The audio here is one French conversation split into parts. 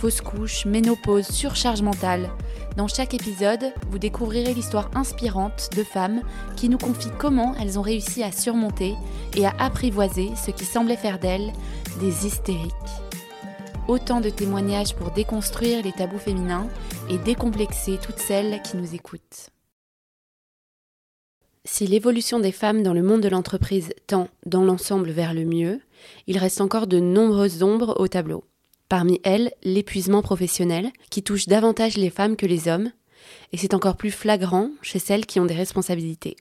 fausse couche, ménopause, surcharge mentale. Dans chaque épisode, vous découvrirez l'histoire inspirante de femmes qui nous confient comment elles ont réussi à surmonter et à apprivoiser ce qui semblait faire d'elles des hystériques. Autant de témoignages pour déconstruire les tabous féminins et décomplexer toutes celles qui nous écoutent. Si l'évolution des femmes dans le monde de l'entreprise tend dans l'ensemble vers le mieux, il reste encore de nombreuses ombres au tableau. Parmi elles, l'épuisement professionnel, qui touche davantage les femmes que les hommes, et c'est encore plus flagrant chez celles qui ont des responsabilités.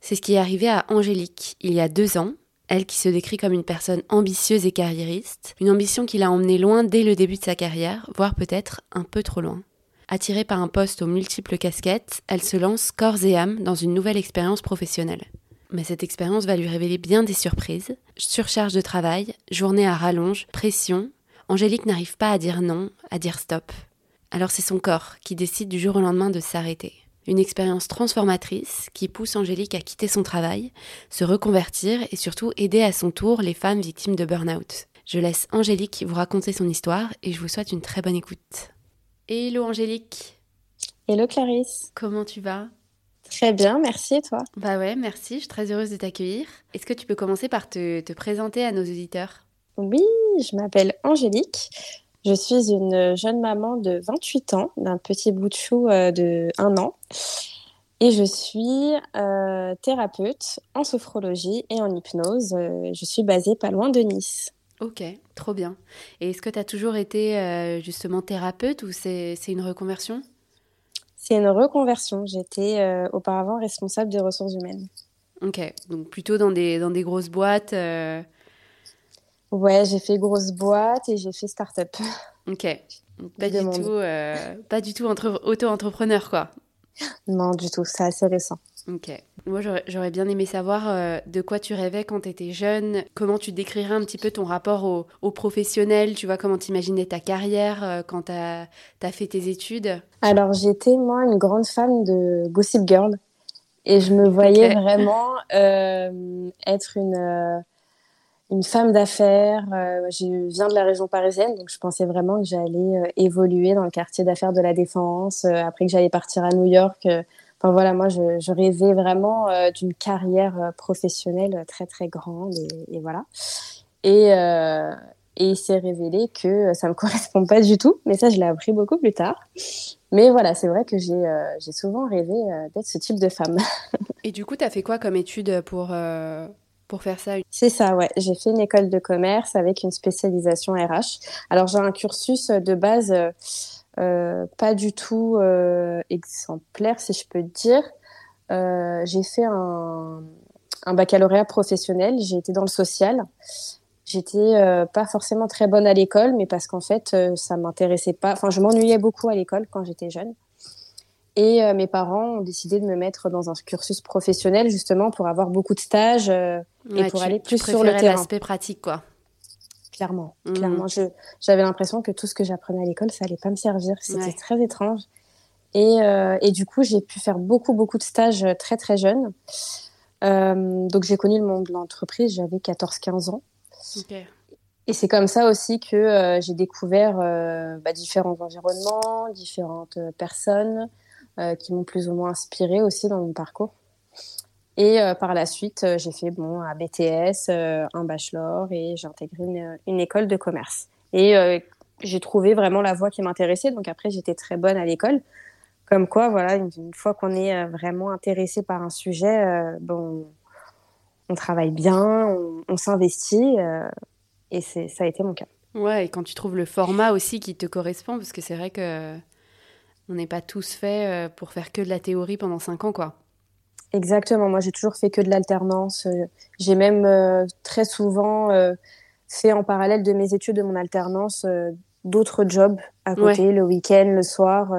C'est ce qui est arrivé à Angélique il y a deux ans, elle qui se décrit comme une personne ambitieuse et carriériste, une ambition qui l'a emmenée loin dès le début de sa carrière, voire peut-être un peu trop loin. Attirée par un poste aux multiples casquettes, elle se lance corps et âme dans une nouvelle expérience professionnelle. Mais cette expérience va lui révéler bien des surprises. Surcharge de travail, journée à rallonge, pression, Angélique n'arrive pas à dire non, à dire stop. Alors c'est son corps qui décide du jour au lendemain de s'arrêter. Une expérience transformatrice qui pousse Angélique à quitter son travail, se reconvertir et surtout aider à son tour les femmes victimes de burn-out. Je laisse Angélique vous raconter son histoire et je vous souhaite une très bonne écoute. Hello Angélique. Hello Clarisse. Comment tu vas? Très bien, merci et toi? Bah ouais, merci, je suis très heureuse de t'accueillir. Est-ce que tu peux commencer par te, te présenter à nos auditeurs? Oui, je m'appelle Angélique. Je suis une jeune maman de 28 ans, d'un petit bout de chou euh, de 1 an. Et je suis euh, thérapeute en sophrologie et en hypnose. Euh, je suis basée pas loin de Nice. Ok, trop bien. Et est-ce que tu as toujours été justement thérapeute ou c'est une reconversion? C'est une reconversion. J'étais auparavant responsable des ressources humaines. Ok, donc plutôt dans des, dans des grosses boîtes Ouais, j'ai fait grosse boîte et j'ai fait start-up. Ok. Pas du, tout, euh, pas du tout auto-entrepreneur, quoi. Non, du tout. C'est assez récent. Ok. Moi, j'aurais bien aimé savoir euh, de quoi tu rêvais quand tu étais jeune. Comment tu décrirais un petit peu ton rapport au, au professionnel? Tu vois, comment tu imaginais ta carrière euh, quand tu as, fait tes études? Alors, j'étais, moi, une grande fan de Gossip Girl. Et je me voyais vraiment être une une femme d'affaires. Euh, je viens de la région parisienne, donc je pensais vraiment que j'allais euh, évoluer dans le quartier d'affaires de la Défense, euh, après que j'allais partir à New York. Enfin voilà, moi je, rêvais vraiment d'une carrière professionnelle très très grande et, voilà. Et, et il s'est révélé que ça me correspond pas du tout, mais ça je l'ai appris beaucoup plus tard. Mais voilà, c'est vrai que j'ai souvent rêvé d'être ce type de femme. et du coup, tu as fait quoi comme étude pour, pour faire ça C'est ça, ouais. J'ai fait une école de commerce avec une spécialisation RH. Alors j'ai un cursus de base euh, euh, pas du tout euh, exemplaire, si je peux dire. j'ai fait un, un, baccalauréat professionnel. J'ai été dans le social. J'étais pas forcément très bonne à l'école, mais parce qu'en fait, ça m'intéressait pas. Enfin, je m'ennuyais beaucoup à l'école quand j'étais jeune. Et mes parents ont décidé de me mettre dans un cursus professionnel justement pour avoir beaucoup de stages et pour aller plus sur le terrain. l'aspect pratique, quoi. Clairement, mmh. clairement. J'avais l'impression que tout ce que j'apprenais à l'école, ça allait pas me servir. C'était très étrange. Et, euh, et du coup, j'ai pu faire beaucoup, beaucoup de stages très, très jeunes. Euh, donc, j'ai connu le monde de l'entreprise, j'avais 14-15 ans. Et c'est comme ça aussi que euh, j'ai découvert bah, différents environnements, différentes personnes qui m'ont plus ou moins inspiré aussi dans mon parcours. Et euh, par la suite, euh, j'ai fait bon, un BTS, euh, un bachelor et j'ai intégré une, une, école de commerce. Et j'ai trouvé vraiment la voie qui m'intéressait. Donc après, j'étais très bonne à l'école. Comme quoi, voilà, une, fois qu'on est vraiment intéressé par un sujet, bon, on travaille bien, on, s'investit. et ça a été mon cas. Ouais, et quand tu trouves le format aussi qui te correspond, parce que c'est vrai que on n'est pas tous faits pour faire que de la théorie pendant cinq ans, quoi. Exactement. Moi, j'ai toujours fait que de l'alternance. Euh, j'ai même euh, très souvent euh, fait en parallèle de mes études, de mon alternance, d'autres jobs à côté, le week-end, le soir.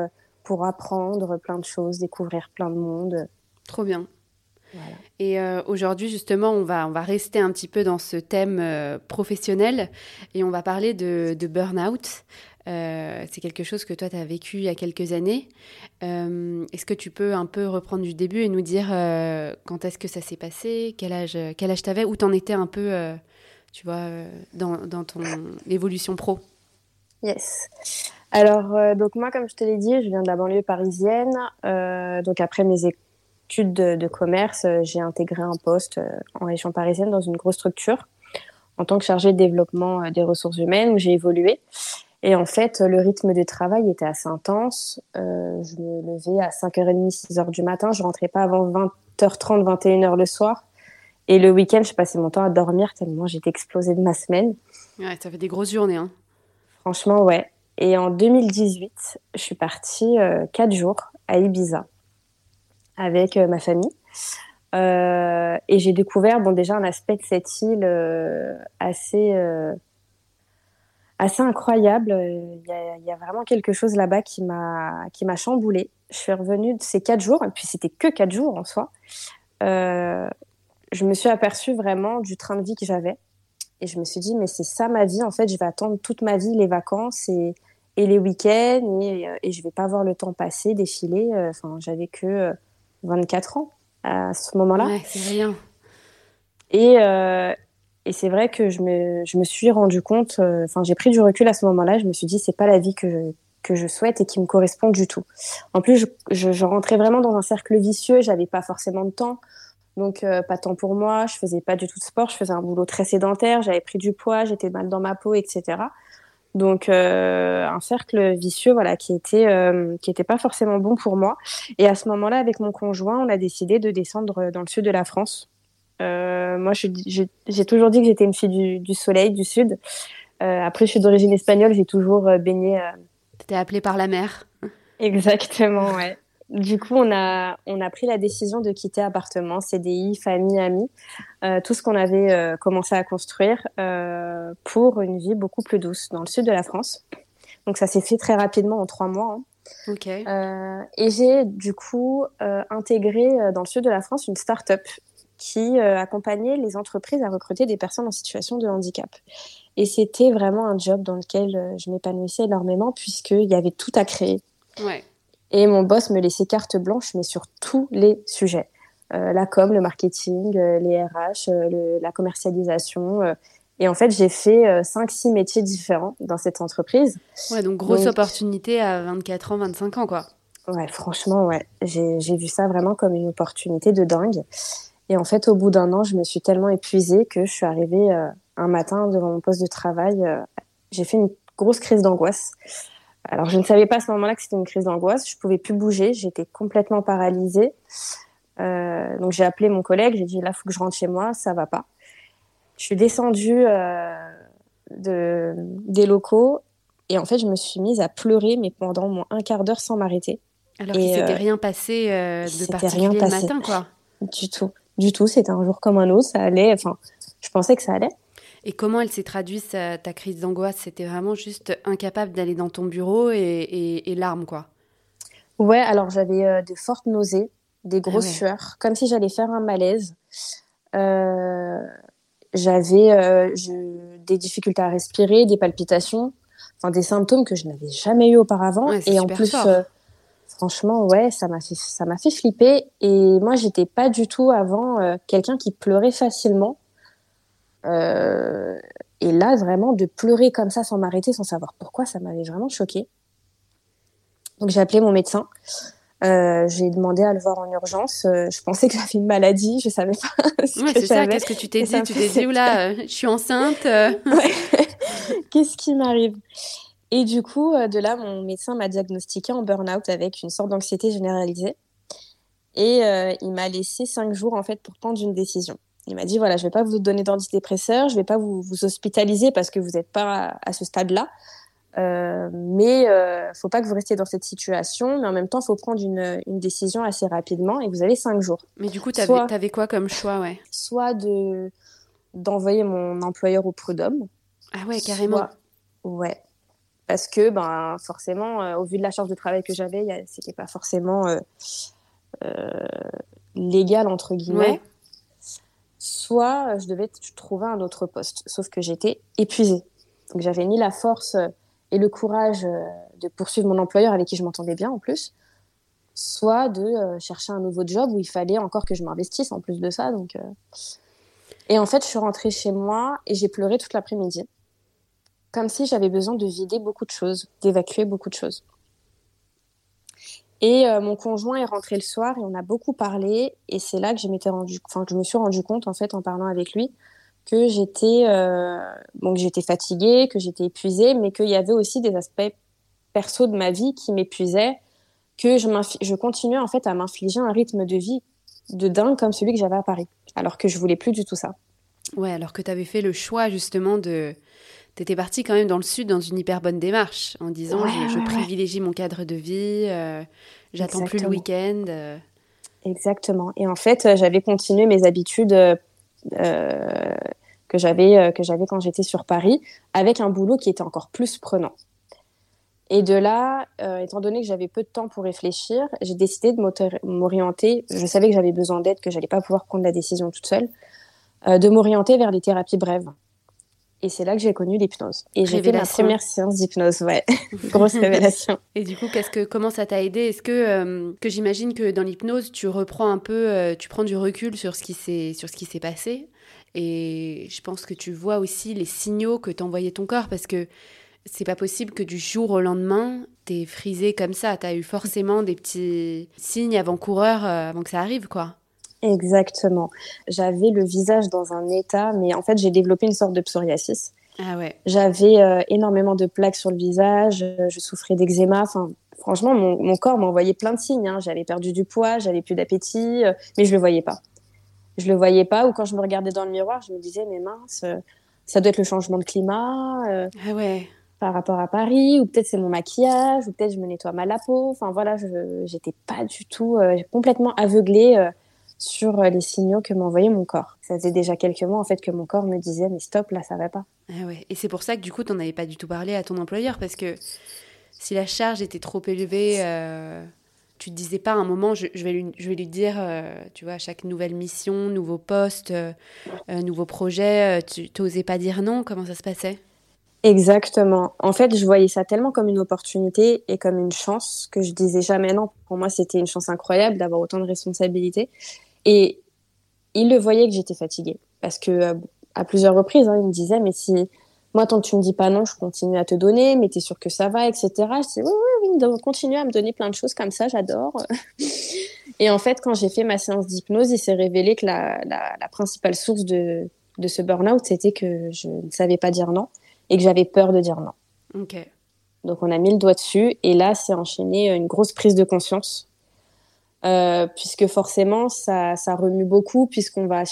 pour apprendre plein de choses, découvrir plein de monde. Trop bien. Et euh, aujourd'hui, justement, on va, on va rester un petit peu dans ce thème euh, professionnel et on va parler de, de burn-out. Euh, c'est quelque chose que toi, tu as vécu il y a quelques années. est-ce que tu peux un peu reprendre du début et nous dire quand est-ce que ça s'est passé, quel âge quel âge tu avais, où tu en étais un peu, tu vois, dans, ton évolution pro? Yes. Alors, donc moi, comme je te l'ai dit, je viens de la banlieue parisienne. donc après mes, études de, commerce, euh, j'ai intégré un poste euh, en région parisienne dans une grosse structure en tant que chargée de développement euh, des ressources humaines où j'ai évolué. Et en fait, le rythme de travail était assez intense. je me levais à 5h30, 6h du matin. Je rentrais pas avant 20h30, 21h le soir. Et le week-end, je passais mon temps à dormir tellement j'étais explosée de ma semaine. Ouais, ça fait des grosses journées. Hein. Franchement, ouais. Et en 2018, je suis partie euh, 4 jours à Ibiza avec euh, ma famille. Euh, et j'ai découvert bon déjà un aspect de cette île euh, assez assez incroyable. Il y, a, il y, a, vraiment quelque chose là-bas qui m'a qui m'a chamboulé. Je suis revenue de ces quatre jours, et puis c'était que quatre jours en soi. Euh, je me suis aperçue vraiment du train de vie que j'avais, et je me suis dit mais c'est ça ma vie en fait. Je vais attendre toute ma vie les vacances et, et les week-ends et, et je vais pas voir le temps passer, défiler. Enfin j'avais que 24 ans à ce moment-là. Ouais, c'est rien. Et, euh, et c'est vrai que je me, je me suis rendu compte, euh, enfin, j'ai pris du recul à ce moment-là. Je me suis dit, c'est pas la vie que je, que je souhaite et qui me correspond du tout. En plus, je, je, rentrais vraiment dans un cercle vicieux. J'avais pas forcément de temps. Donc, euh, pas de temps pour moi. Je faisais pas du tout de sport. Je faisais un boulot très sédentaire. J'avais pris du poids. J'étais mal dans ma peau, etc. Donc euh, un cercle vicieux, voilà, qui était qui était pas forcément bon pour moi. Et à ce moment-là, avec mon conjoint, on a décidé de descendre dans le sud de la France. Euh, moi, j'ai toujours dit que j'étais une fille du, du, soleil, du sud. Euh, après, je suis d'origine espagnole, j'ai toujours euh, baigné. T'étais appelée par la mer. Exactement, ouais. Du coup, on a, on a pris la décision de quitter appartement, CDI, famille, amis, euh, tout ce qu'on avait euh, commencé à construire euh, pour une vie beaucoup plus douce dans le sud de la France. Donc ça s'est fait très rapidement en trois mois. Hein. Et j'ai du coup intégré dans le sud de la France une start-up qui accompagnait les entreprises à recruter des personnes en situation de handicap. Et c'était vraiment un job dans lequel je m'épanouissais énormément puisqu'il y avait tout à créer. Ouais. Et mon boss me laissait carte blanche, mais sur tous les sujets. Euh, la com, le marketing, euh, les RH, euh, le, la commercialisation. Euh. et en fait, j'ai fait 5-6 métiers différents dans cette entreprise. Ouais, donc grosse donc, opportunité à 24 ans, 25 ans, quoi. Ouais, franchement, ouais. J'ai vu ça vraiment comme une opportunité de dingue. Et en fait, au bout d'un an, je me suis tellement épuisée que je suis arrivée un matin devant mon poste de travail. j'ai fait une grosse crise d'angoisse. Alors, je ne savais pas à ce moment-là que c'était une crise d'angoisse. Je pouvais plus bouger. J'étais complètement paralysée. Euh, donc, j'ai appelé mon collègue. J'ai dit, là, faut que je rentre chez moi. Ça va pas. Je suis descendue euh, de, des locaux. Et en fait, je me suis mise à pleurer, mais pendant au moins un quart d'heure sans m'arrêter. Alors qu'il s'était euh, rien passé euh, de particulier rien passé. le matin, quoi. Du tout. Du tout. C'était un jour comme un autre. Ça allait. Enfin, je pensais que ça allait. Et comment elle s'est traduite, ta crise d'angoisse? C'était vraiment juste incapable d'aller dans ton bureau et, et, et larmes, quoi. Ouais, alors j'avais euh, de fortes nausées, des grosses ah ouais. sueurs, comme si j'allais faire un malaise. Euh, j'avais euh, des difficultés à respirer, des palpitations, enfin des symptômes que je n'avais jamais eu auparavant. Ouais, et en plus, franchement, ouais, ça m'a fait ça m'a fait flipper. Et moi, j'étais pas du tout avant euh, quelqu'un qui pleurait facilement. Euh, et là, vraiment, de pleurer comme ça sans m'arrêter, sans savoir pourquoi, ça m'avait vraiment choquée. Donc j'ai appelé mon médecin. Euh, j'ai demandé à le voir en urgence. Euh, je pensais que j'avais une maladie, je savais pas. Ce ouais, c'est ça. Qu'est-ce que tu t'es dit? Tu t'es dit oula, je suis enceinte. Ouais. Qu'est-ce qui m'arrive? Et du coup, euh, de là, mon médecin m'a diagnostiqué en burn-out avec une sorte d'anxiété généralisée. Et euh, il m'a laissé cinq jours en fait pour prendre une décision. Il m'a dit voilà, je vais pas vous donner d'antidépresseurs, je vais pas vous, vous hospitaliser parce que vous n'êtes pas à, ce stade-là. Euh, mais euh, faut pas que vous restiez dans cette situation, mais en même temps, faut prendre une, une décision assez rapidement et vous avez cinq jours. Mais du coup, tu avais quoi comme choix, ouais? Soit de d'envoyer mon employeur au prud'homme. Ah ouais, carrément. Soit, ouais. Parce que ben forcément, au vu de la charge de travail que j'avais, c'était pas forcément légal entre guillemets. Soit je devais trouver un autre poste, sauf que j'étais épuisée. Donc j'avais ni la force et le courage de poursuivre mon employeur avec qui je m'entendais bien en plus, soit de euh, chercher un nouveau job où il fallait encore que je m'investisse en plus de ça. Donc, euh. Et en fait, je suis rentrée chez moi et j'ai pleuré toute l'après-midi. Comme si j'avais besoin de vider beaucoup de choses, d'évacuer beaucoup de choses. Et euh, mon conjoint est rentré le soir et on a beaucoup parlé. Et c'est là que je rendu, enfin, je me suis rendu compte, en fait, en parlant avec lui, que j'étais, que j'étais fatiguée, que j'étais épuisée, mais qu'il y avait aussi des aspects perso de ma vie qui m'épuisaient que je, je continuais en fait à m'infliger un rythme de vie de dingue comme celui que j'avais à Paris, alors que je voulais plus du tout ça. Ouais, alors que tu avais fait le choix justement de... Tu étais partie quand même dans le sud dans une hyper bonne démarche, en disant je, privilégie mon cadre de vie, euh, j'attends plus le week-end. Euh. Exactement. Et en fait, euh, j'avais continué mes habitudes que j'avais que j'avais quand j'étais sur Paris, avec un boulot qui était encore plus prenant. Et de là, étant donné que j'avais peu de temps pour réfléchir, j'ai décidé de m'orienter. Je savais que j'avais besoin d'aide, que j'allais pas pouvoir prendre la décision toute seule, de m'orienter vers les thérapies brèves. Et c'est là que j'ai connu l'hypnose. Et j'ai fait la première séance d'hypnose, ouais. Grosse révélation. Et du coup, qu'est-ce que, comment ça t'a aidé? Est-ce que, euh, que j'imagine que dans l'hypnose, tu reprends un peu, tu prends du recul sur ce qui s'est, sur ce qui s'est passé? Et je pense que tu vois aussi les signaux que t'envoyait ton corps parce que c'est pas possible que du jour au lendemain, t'es frisé comme ça. T'as eu forcément des petits signes avant-coureurs euh, avant que ça arrive, quoi. Exactement. J'avais le visage dans un état, mais en fait, j'ai développé une sorte de psoriasis. Ah ouais. J'avais euh, énormément de plaques sur le visage, euh, je souffrais d'eczéma. Enfin, franchement, mon, corps m'envoyait plein de signes. Hein. J'avais perdu du poids, j'avais plus d'appétit, mais je le voyais pas. Je le voyais pas, ou quand je me regardais dans le miroir, je me disais, mais mince, ça doit être le changement de climat. ah ouais par rapport à Paris, ou peut-être c'est mon maquillage, ou peut-être je me nettoie mal la peau. Enfin voilà, je j'étais pas du tout euh, complètement aveuglée euh, sur euh, les signaux que m'envoyait mon corps. Ça faisait déjà quelques mois en fait que mon corps me disait mais stop là ça va pas. Ah ouais. Et c'est pour ça que du coup t'en avais pas du tout parlé à ton employeur parce que si la charge était trop élevée, tu te disais pas à un moment je, vais lui je vais lui dire tu vois à chaque nouvelle mission, nouveau poste, nouveau projet, tu t'osais pas dire non. Comment ça se passait? Exactement. En fait, je voyais ça tellement comme une opportunité et comme une chance que je disais jamais non. Pour moi, c'était une chance incroyable d'avoir autant de responsabilités. Et il le voyait que j'étais fatiguée. Parce que euh, à plusieurs reprises, hein, il me disait, mais si moi, tant que tu me dis pas non, je continue à te donner, mais tu es sûr que ça va, etc. Je dis, oui, oui, oui, continue à me donner plein de choses comme ça, j'adore. et en fait, quand j'ai fait ma séance d'hypnose, il s'est révélé que la, la, la principale source de, de ce burn-out, c'était que je ne savais pas dire non et que j'avais peur de dire non. Ok. Donc on a mis le doigt dessus et là c'est enchaîné une grosse prise de conscience euh, puisque forcément ça, ça remue beaucoup puisqu'on va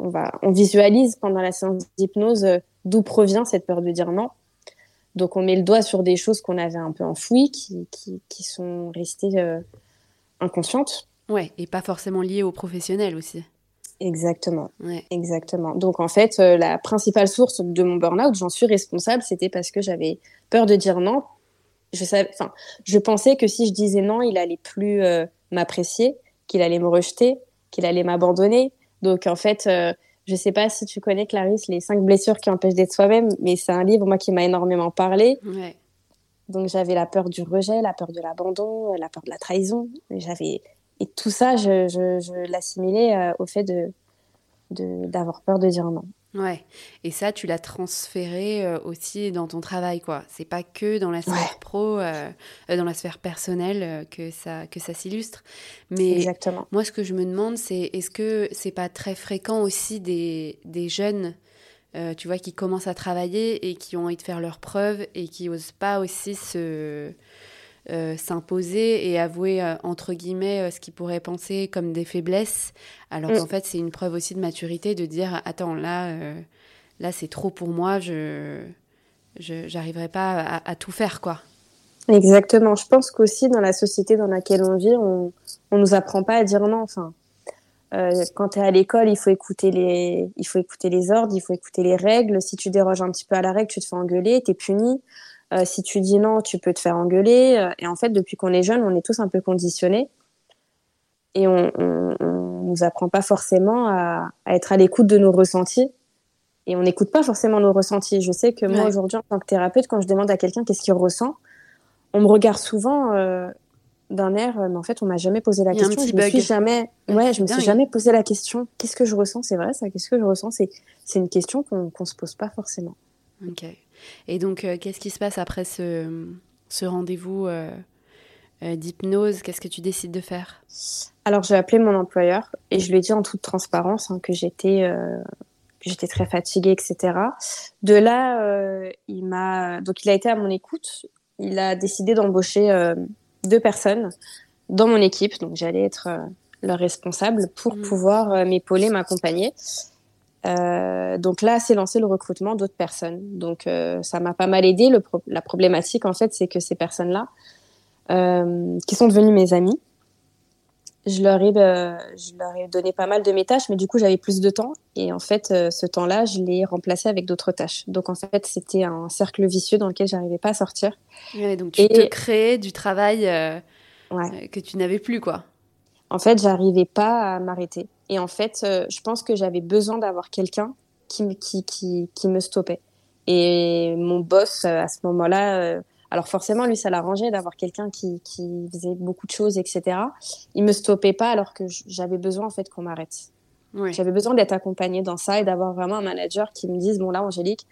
on va on visualise pendant la séance d'hypnose euh, d'où provient cette peur de dire non. Donc on met le doigt sur des choses qu'on avait un peu enfouies qui, qui, qui sont restées euh, inconscientes. Ouais, et pas forcément liées aux professionnels aussi. Exactement. Exactement. Donc en fait, la principale source de mon burn-out, j'en suis responsable, c'était parce que j'avais peur de dire non. Je savais, enfin, je pensais que si je disais non, il allait plus m'apprécier, qu'il allait me rejeter, qu'il allait m'abandonner. Donc en fait, euh, je sais pas si tu connais Clarisse les cinq blessures qui empêchent d'être soi-même, mais c'est un livre moi qui m'a énormément parlé. Ouais. Donc j'avais la peur du rejet, la peur de l'abandon, la peur de la trahison. J'avais et tout ça, je, je, l'assimilais euh, au fait de d'avoir peur de dire non. Ouais, et ça, tu l'as transféré euh, aussi dans ton travail, quoi. C'est pas que dans la sphère pro, euh, dans la sphère personnelle que ça, que ça s'illustre. Mais Exactement. moi, ce que je me demande, c'est est-ce que c'est pas très fréquent aussi des, des jeunes, tu vois, qui commencent à travailler et qui ont envie de faire leurs preuves et qui osent pas aussi se euh, s'imposer et avouer euh, entre guillemets euh, ce qu'ils pourraient penser comme des faiblesses, alors qu'en mm. fait c'est une preuve aussi de maturité de dire attends là là c'est trop pour moi, je j'arriverai pas à, tout faire quoi. Exactement. Je pense qu'aussi dans la société dans laquelle on vit, on on nous apprend pas à dire non. Enfin, quand tu es à l'école, il faut écouter les il faut écouter les ordres, il faut écouter les règles. Si tu déroges un petit peu à la règle, tu te fais engueuler, tu es puni. si tu dis non, tu peux te faire engueuler. Et en fait, depuis qu'on est jeune, on est tous un peu conditionnés. Et on, on, nous apprend pas forcément à, être à l'écoute de nos ressentis. Et on n'écoute pas forcément nos ressentis. Je sais que moi, aujourd'hui, en tant que thérapeute, quand je demande à quelqu'un qu'est-ce qu'il ressent, on me regarde souvent d'un air, mais en fait, on m'a jamais posé la question. Je me suis jamais, ouais, je me suis jamais posé la question. Qu'est-ce que je ressens? C'est vrai, ça. Qu'est-ce que je ressens? C'est, c'est une question qu'on ne se pose pas forcément. Ok. Et donc, euh, qu'est-ce qui se passe après ce, ce rendez-vous euh, euh, d'hypnose? Qu'est-ce que tu décides de faire? Alors, j'ai appelé mon employeur et je lui ai dit en toute transparence hein, que j'étais j'étais très fatiguée, etc. De là, il m'a donc il a été à mon écoute. Il a décidé d'embaucher deux personnes dans mon équipe, donc j'allais être euh, leur responsable pour mmh. pouvoir m'épauler, m'accompagner. Euh, donc là, c'est lancé le recrutement d'autres personnes. Donc ça m'a pas mal aidé. Le la problématique, en fait, c'est que ces personnes-là, qui sont devenues mes amies, je leur, ai, je leur ai donné pas mal de mes tâches, mais du coup, j'avais plus de temps. Et en fait, ce temps-là, je l'ai remplacé avec d'autres tâches. Donc en fait, c'était un cercle vicieux dans lequel j'arrivais pas à sortir. donc tu te créais du travail euh, que tu n'avais plus, quoi. En fait, j'arrivais pas à m'arrêter. Et en fait, euh, je pense que j'avais besoin d'avoir quelqu'un qui, qui, qui, qui, me stoppait. Et mon boss, euh, à ce moment-là, alors forcément, lui, ça l'arrangeait d'avoir quelqu'un qui, qui faisait beaucoup de choses, etc. Il me stoppait pas alors que j'avais besoin, en fait, qu'on m'arrête. J'avais besoin d'être accompagnée dans ça et d'avoir vraiment un manager qui me dise, bon là, Angélique,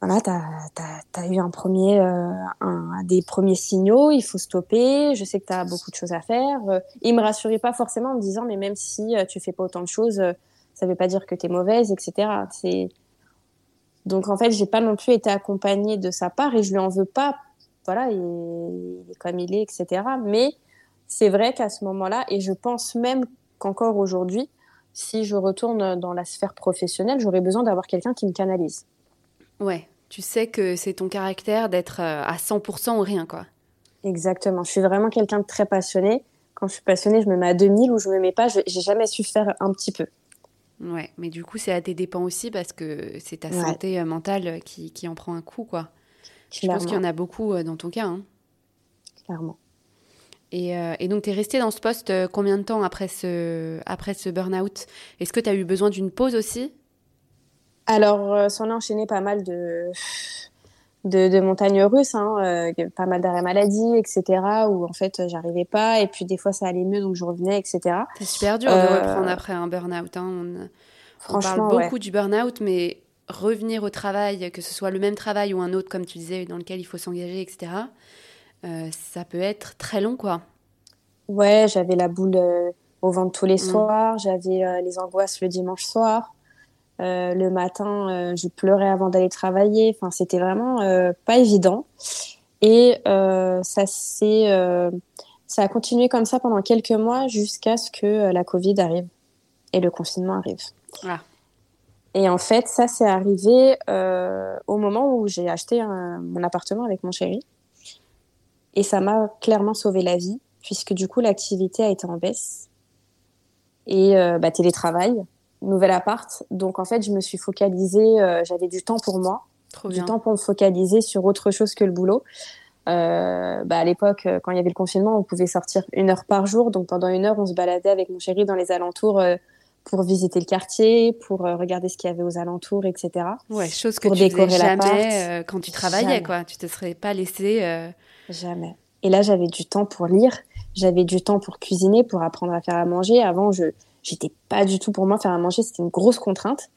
voilà, tu as, eu un premier, euh, des premiers signaux, il faut stopper, je sais que tu as beaucoup de choses à faire. Euh, il me rassurait pas forcément en me disant, mais même si euh, tu fais pas autant de choses, ça veut pas dire que tu es mauvaise, etc. Donc en fait, j'ai pas non plus été accompagnée de sa part et je lui en veux pas. Voilà, il, il est comme il est, etc. Mais c'est vrai qu'à ce moment-là, et je pense même qu'encore aujourd'hui, si je retourne dans la sphère professionnelle, j'aurais besoin d'avoir quelqu'un qui me canalise. Ouais, tu sais que c'est ton caractère d'être euh, à 100% ou rien, quoi. Exactement. Je suis vraiment quelqu'un de très passionné. Quand je suis passionnée, je me mets à 2000 ou je me mets pas. J'ai jamais su faire un petit peu. Ouais, mais du coup, c'est à tes dépens aussi parce que c'est ta santé euh, mentale qui, qui, en prend un coup, quoi. Je pense qu'il y en a beaucoup euh, dans ton cas. Hein. Clairement. Et, et donc, tu es resté dans ce poste combien de temps après ce, après ce burn-out? Est-ce que tu as eu besoin d'une pause aussi? Alors, euh, s'en est enchaîné pas mal de, de, montagnes russes, hein, euh, pas mal d'arrêts maladie, etc., où en fait, j'arrivais pas, et puis des fois, ça allait mieux, donc je revenais, etc. C'est super dur de euh, reprendre après un burn-out. Hein. On, parle beaucoup du burn-out, mais revenir au travail, que ce soit le même travail ou un autre, comme tu disais, dans lequel il faut s'engager, etc., ça peut être très long, quoi. Ouais, j'avais la boule au ventre tous les mm. soirs, j'avais les angoisses le dimanche soir. Euh, le matin, euh, je pleurais avant d'aller travailler. Enfin, c'était vraiment euh, pas évident. Et ça s'est, ça a continué comme ça pendant quelques mois jusqu'à ce que la Covid arrive et le confinement arrive. Ah. Et en fait, ça s'est arrivé au moment où j'ai acheté mon appartement avec mon chéri. Et ça m'a clairement sauvé la vie, puisque du coup, l'activité a été en baisse. Et bah, télétravail, nouvel appart. Donc en fait, je me suis focalisée, euh, j'avais du temps pour moi, du temps pour me focaliser sur autre chose que le boulot. Euh, bah à l'époque, euh, quand il y avait le confinement, on pouvait sortir une heure par jour. Donc pendant une heure, on se baladait avec mon chéri dans les alentours pour visiter le quartier, pour regarder ce qu'il y avait aux alentours, etc. Ouais, chose que pour tu décorer jamais quand tu travaillais, quoi. Tu te serais pas laissé. Jamais. Et là, j'avais du temps pour lire, j'avais du temps pour cuisiner, pour apprendre à faire à manger. Avant, je j'étais pas du tout pour moi faire à manger, c'était une grosse contrainte.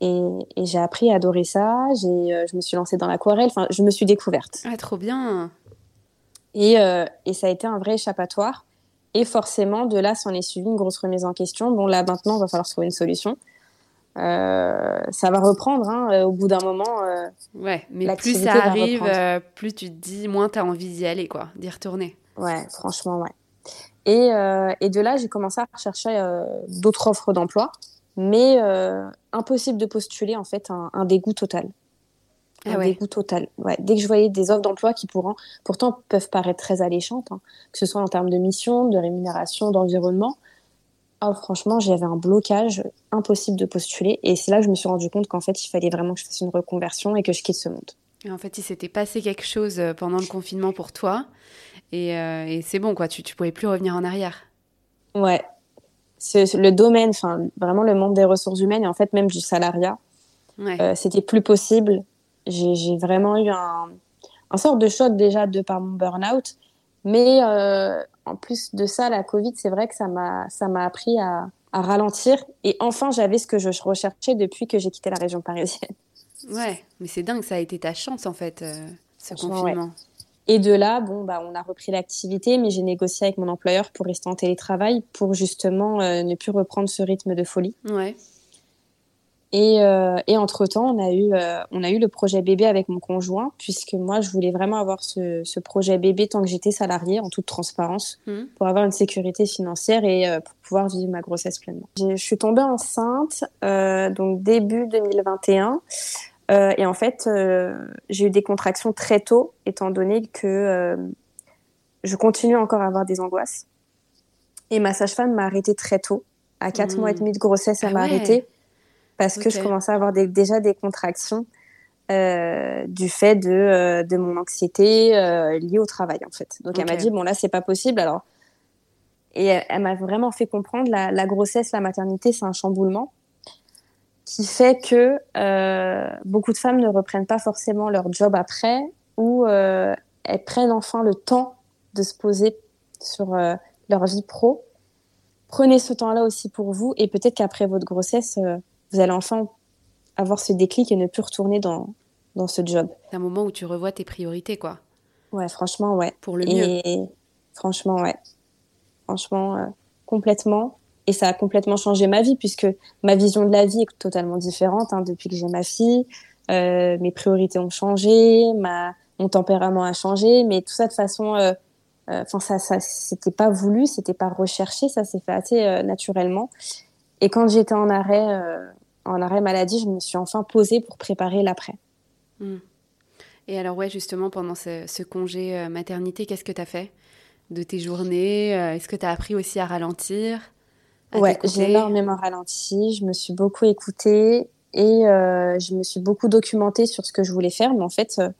Et, j'ai appris à adorer ça. J'ai, euh, je me suis lancée dans l'aquarelle. Enfin, je me suis découverte. Ah, trop bien. Et, euh, et ça a été un vrai échappatoire. Et forcément, de là, s'en est suivi une grosse remise en question. Bon, là, maintenant, il va falloir trouver une solution. Euh, ça va reprendre hein, au bout d'un moment. ouais, mais plus ça arrive, plus tu te dis, moins tu as envie d'y aller, quoi, d'y retourner. Ouais, franchement, ouais. Et, euh, et de là, j'ai commencé à rechercher euh, d'autres offres d'emploi, mais euh, impossible de postuler en fait un, un dégoût total. Ah un dégoût total. Ouais. Dès que je voyais des offres d'emploi qui pourront, pourtant peuvent paraître très alléchantes, hein, que ce soit en termes de mission, de rémunération, d'environnement, oh, franchement, j'avais un blocage impossible de postuler. Et c'est là que je me suis rendu compte qu'en fait, il fallait vraiment que je fasse une reconversion et que je quitte ce monde. Et en fait, il s'était passé quelque chose pendant le confinement pour toi. Et, et c'est bon, quoi. Tu, tu pouvais plus revenir en arrière. Ouais. le domaine, enfin, vraiment le monde des ressources humaines et en fait, même du salariat, c'était plus possible. J'ai vraiment eu un, un sorte de choc déjà de par mon burn-out. Mais euh, en plus de ça, la Covid, c'est vrai que ça m'a ça m'a appris à, à, ralentir. Et enfin, j'avais ce que je recherchais depuis que j'ai quitté la région parisienne. Ouais, mais c'est dingue, ça a été ta chance en fait, euh, ce confinement. Et de là, bon, bah, on a repris l'activité, mais j'ai négocié avec mon employeur pour rester en télétravail pour justement euh, ne plus reprendre ce rythme de folie. Ouais. Et, euh, et entre-temps, on, a eu, euh, on a eu le projet bébé avec mon conjoint, puisque moi, je voulais vraiment avoir ce, ce projet bébé tant que j'étais salariée, en toute transparence, mmh. pour avoir une sécurité financière et euh, pour pouvoir vivre ma grossesse pleinement. Je suis tombée enceinte, donc début 2021. Et en fait, j'ai eu des contractions très tôt, étant donné que je continue encore à avoir des angoisses. Et ma sage-femme m'a arrêtée très tôt. À 4 mmh. mois et demi de grossesse, elle ah m'a arrêtée parce que je commençais à avoir déjà des contractions euh, du fait de, euh, de mon anxiété euh, liée au travail en fait. Donc elle m'a dit bon là c'est pas possible alors et elle, m'a vraiment fait comprendre la, la grossesse, la maternité c'est un chamboulement qui fait que euh, beaucoup de femmes ne reprennent pas forcément leur job après ou euh, elles prennent enfin le temps de se poser sur euh, leur vie pro. Prenez ce temps-là aussi pour vous et peut-être qu'après votre grossesse vous allez enfin avoir ce déclic et ne plus retourner dans, dans ce job. C'est un moment où tu revois tes priorités, quoi. Ouais, franchement, ouais. Pour le mieux. Et franchement, ouais. Franchement, complètement. Et ça a complètement changé ma vie puisque ma vision de la vie est totalement différente hein, depuis que j'ai ma fille. Euh, mes priorités ont changé, mon tempérament a changé, mais tout ça de façon, euh, euh, enfin ça, ça, c'était pas voulu, c'était pas recherché, ça s'est fait assez euh, naturellement. Et quand j'étais en arrêt, euh, en arrêt maladie, je me suis enfin posée pour préparer l'après. Hmm. Et alors, ouais, justement, pendant ce, congé euh, maternité, qu'est-ce que tu as fait de tes journées? Euh, Est-ce que tu as appris aussi à ralentir? Ouais, j'ai énormément ralenti. Je me suis beaucoup écoutée et je me suis beaucoup documentée sur ce que je voulais faire. Mais en fait, il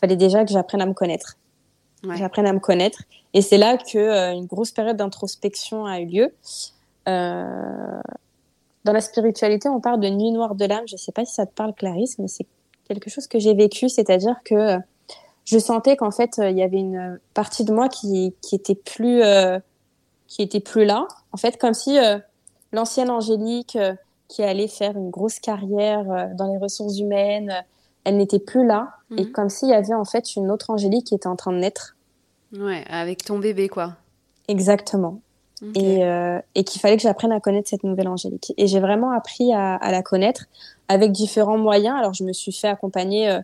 fallait déjà que j'apprenne à me connaître. Ouais. J'apprenne à me connaître. Et c'est là que une grosse période d'introspection a eu lieu. Euh, dans la spiritualité, on parle de nuit noire de l'âme. Je ne sais pas si ça te parle, Clarisse, mais c'est quelque chose que j'ai vécu, c'est-à-dire que euh, je sentais qu'en fait, euh, il y avait une partie de moi qui, qui était plus qui était plus là. En fait, comme si l'ancienne Angélique qui allait faire une grosse carrière dans les ressources humaines, elle n'était plus là. Et mhm. comme s'il y avait en fait une autre Angélique qui était en train de naître. Ouais, avec ton bébé, quoi. Exactement et, euh, et qu'il fallait que j'apprenne à connaître cette nouvelle Angélique. Et j'ai vraiment appris à, à, la connaître avec différents moyens. Alors, je me suis fait accompagner euh,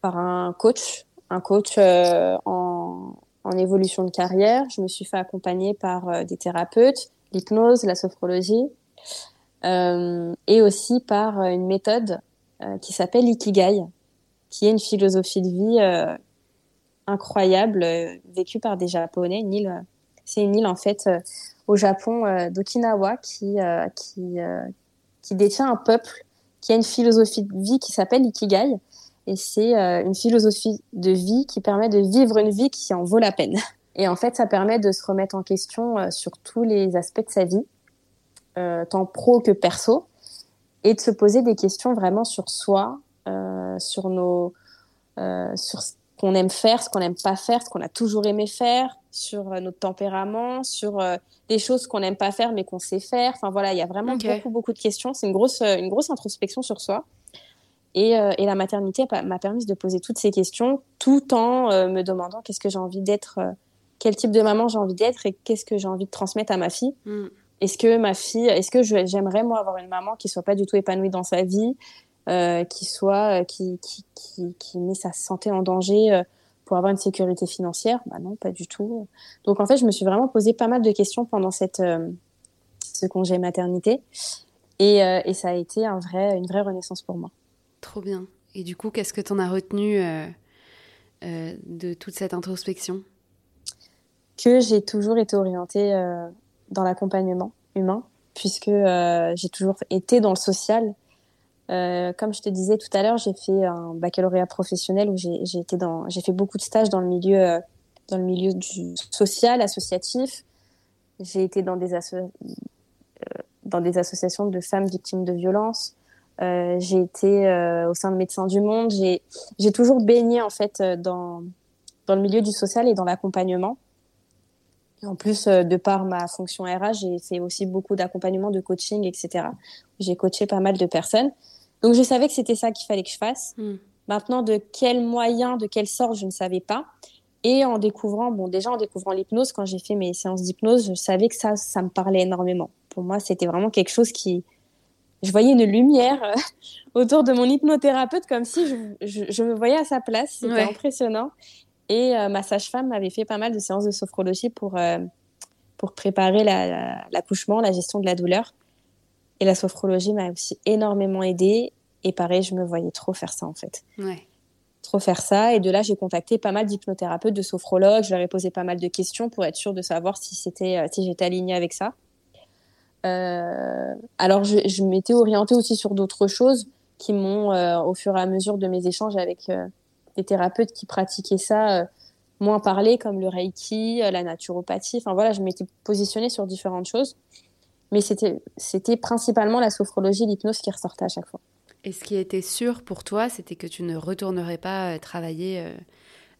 par un coach, un coach euh, en, en, évolution de carrière. Je me suis fait accompagner par euh, des thérapeutes, l'hypnose, la sophrologie, et aussi par une méthode qui s'appelle Ikigai, qui est une philosophie de vie incroyable vécue par des Japonais, une île c'est une île en fait euh, au Japon euh, d'Okinawa qui euh, qui qui détient un peuple qui a une philosophie de vie qui s'appelle Ikigai. Et c'est une philosophie de vie qui permet de vivre une vie qui en vaut la peine. Et en fait, ça permet de se remettre en question sur tous les aspects de sa vie, tant pro que perso, et de se poser des questions vraiment sur soi, sur nos, sur qu'on aime faire, ce qu'on n'aime pas faire, ce qu'on a toujours aimé faire, sur euh, notre tempérament, sur euh, des choses qu'on n'aime pas faire mais qu'on sait faire. Enfin voilà, il y a vraiment beaucoup beaucoup de questions. C'est une grosse euh, une grosse introspection sur soi. Et, et la maternité m'a permis de poser toutes ces questions tout en me demandant qu'est-ce que j'ai envie d'être, quel type de maman j'ai envie d'être et qu'est-ce que j'ai envie de transmettre à ma fille. Mm. Est-ce que ma fille, est-ce que j'aimerais moi avoir une maman qui soit pas du tout épanouie dans sa vie, euh, qui soit qui, qui, qui, qui, met sa santé en danger pour avoir une sécurité financière? Bah non, pas du tout. Donc en fait, je me suis vraiment posé pas mal de questions pendant cette euh, ce congé maternité et, euh, et, ça a été un vrai, une vraie renaissance pour moi. Trop bien. Et du coup, qu'est-ce que tu en as retenu euh, de toute cette introspection? Que j'ai toujours été orientée dans l'accompagnement humain, puisque j'ai toujours été dans le social comme je te disais tout à l'heure, j'ai fait un baccalauréat professionnel où j'ai été dans, j'ai fait beaucoup de stages dans le milieu, dans le milieu du social, associatif. J'ai été dans des, dans des associations de femmes victimes de violences. Euh, j'ai été euh, au sein de Médecins du Monde. J'ai toujours baigné en fait euh, dans, dans le milieu du social et dans l'accompagnement. En plus, de par ma fonction RH, j'ai fait aussi beaucoup d'accompagnement, de coaching, etc. J'ai coaché pas mal de personnes. Donc, je savais que c'était ça qu'il fallait que je fasse. Hmm. Maintenant, de quel moyen, de quelle sorte, je ne savais pas. Et en découvrant, bon, déjà en découvrant l'hypnose, quand j'ai fait mes séances d'hypnose, je savais que ça, ça me parlait énormément. Pour moi, c'était vraiment quelque chose qui, je voyais une lumière euh, autour de mon hypnothérapeute comme si je, me voyais à sa place. C'était impressionnant. Et euh, ma sage-femme m'avait fait pas mal de séances de sophrologie pour, euh, pour préparer l'accouchement, la, gestion de la douleur. Et la sophrologie m'a aussi énormément aidée. Et pareil, je me voyais trop faire ça en fait. Trop faire ça. Et de là, j'ai contacté pas mal d'hypnothérapeutes, de sophrologues. Je leur ai posé pas mal de questions pour être sûre de savoir si, c'était, si j'étais alignée avec ça. Euh, alors, je, je m'étais orientée aussi sur d'autres choses qui m'ont, euh, au fur et à mesure de mes échanges avec euh, des thérapeutes qui pratiquaient ça, moins parlé, comme le Reiki, la naturopathie. Enfin voilà, je m'étais positionnée sur différentes choses. Mais c'était, c'était principalement la sophrologie, l'hypnose qui ressortait à chaque fois. Et ce qui était sûr pour toi, c'était que tu ne retournerais pas travailler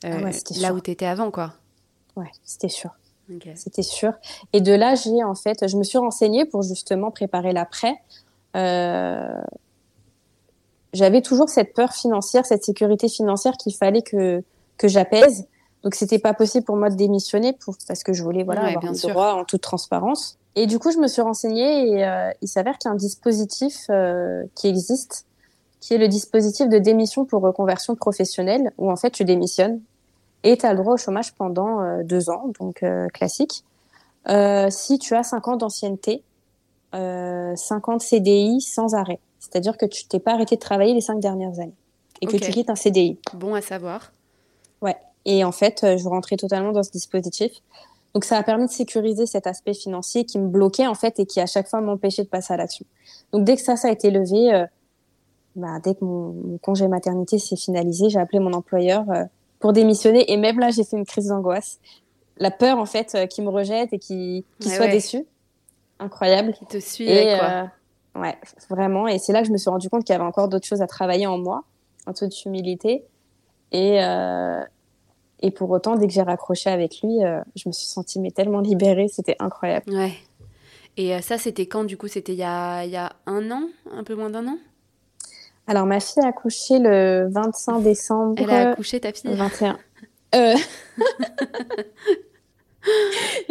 ah là où tu étais avant, quoi. Ouais, c'était sûr. C'était sûr. Et de là, j'ai en fait, je me suis renseignée pour justement préparer l'après. Euh, j'avais toujours cette peur financière, cette sécurité financière qu'il fallait que que j'apaise. Donc c'était pas possible pour moi de démissionner pour parce que je voulais voilà avoir un droit en toute transparence. Et du coup, je me suis renseignée et euh, il s'avère qu'il y a un dispositif euh, qui existe, qui est le dispositif de démission pour reconversion professionnelle, où en fait tu démissionnes et tu as le droit au chômage pendant euh, deux ans, donc euh, classique. Euh, si tu as cinq ans d'ancienneté, 50 CDI sans arrêt. C'est-à-dire que tu t'es pas arrêté de travailler les cinq dernières années et que tu quittes un CDI. Bon à savoir. Ouais. Et en fait, je rentrais totalement dans ce dispositif. Donc ça a permis de sécuriser cet aspect financier qui me bloquait en fait et qui à chaque fois m'empêchait de passer à l'action. Donc dès que ça, ça a été levé, bah, dès que mon, congé maternité s'est finalisé, j'ai appelé mon employeur pour démissionner. Et même là, j'ai fait une crise d'angoisse. La peur, en fait, euh, qui me rejette et qui, qui soit déçue. Incroyable. Qui te suit, et, quoi. Euh, ouais, vraiment. Et c'est là que je me suis rendu compte qu'il y avait encore d'autres choses à travailler en moi, en toute humilité. Et, euh, et pour autant, dès que j'ai raccroché avec lui, je me suis sentie mais tellement libérée. C'était incroyable. Ouais. Et ça, c'était quand, du coup? C'était il y a, il y a un an? Un peu moins d'un an? Alors, ma fille a accouché le 25 décembre. Elle a accouché ta fille 21. Euh...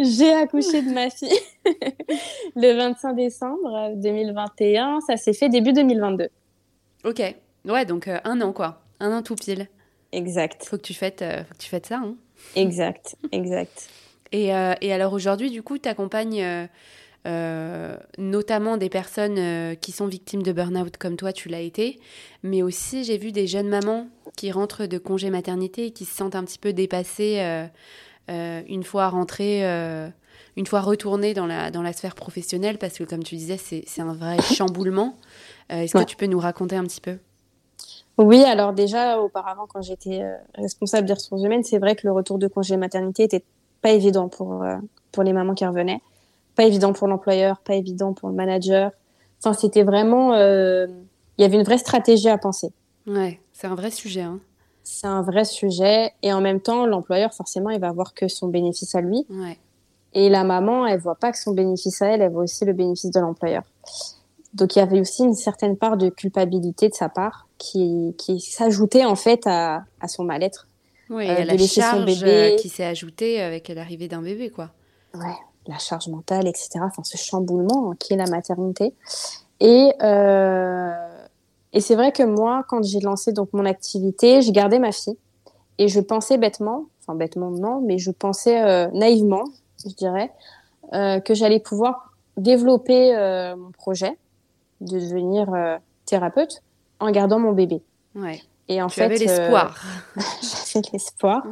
J'ai accouché de ma fille le 25 décembre 2021. Ça s'est fait début 2022. Ok. Ouais, donc euh, un an, quoi. Un an tout pile. Exact. Faut que tu fêtes, euh, faut que tu fêtes ça. Hein exact, exact. Et, et alors aujourd'hui, du coup, tu accompagnes euh, notamment des personnes euh, qui sont victimes de burn-out comme toi, tu l'as été, mais aussi j'ai vu des jeunes mamans qui rentrent de congé maternité et qui se sentent un petit peu dépassées euh, une fois rentrées, une fois retournées dans la, dans la sphère professionnelle, parce que comme tu disais, c'est un vrai chamboulement. Est-ce que tu peux nous raconter un petit peu? Oui, alors déjà, auparavant, quand j'étais responsable des ressources humaines, c'est vrai que le retour de congé maternité était pas évident pour, pour les mamans qui revenaient pas évident pour l'employeur, pas évident pour le manager. Enfin, c'était vraiment, euh, il y avait une vraie stratégie à penser. Ouais, c'est un vrai sujet. Hein. C'est un vrai sujet, et en même temps, l'employeur forcément, il va voir que son bénéfice à lui. Ouais. Et la maman, elle voit pas que son bénéfice à elle, elle voit aussi le bénéfice de l'employeur. Donc il y avait aussi une certaine part de culpabilité de sa part qui, qui s'ajoutait en fait à, à son mal-être. Oui, euh, la charge son bébé. qui s'est ajoutée avec l'arrivée d'un bébé, quoi. Ouais, la charge mentale, etc. Enfin, ce chamboulement qui est la maternité. Et, euh, et c'est vrai que moi, quand j'ai lancé donc mon activité, j'ai gardé ma fille et je pensais bêtement, enfin bêtement non, mais je pensais euh, naïvement, je dirais, euh, que j'allais pouvoir développer mon projet de devenir thérapeute en gardant mon bébé. Ouais. Et en tu fait, avais l'espoir. j'avais l'espoir.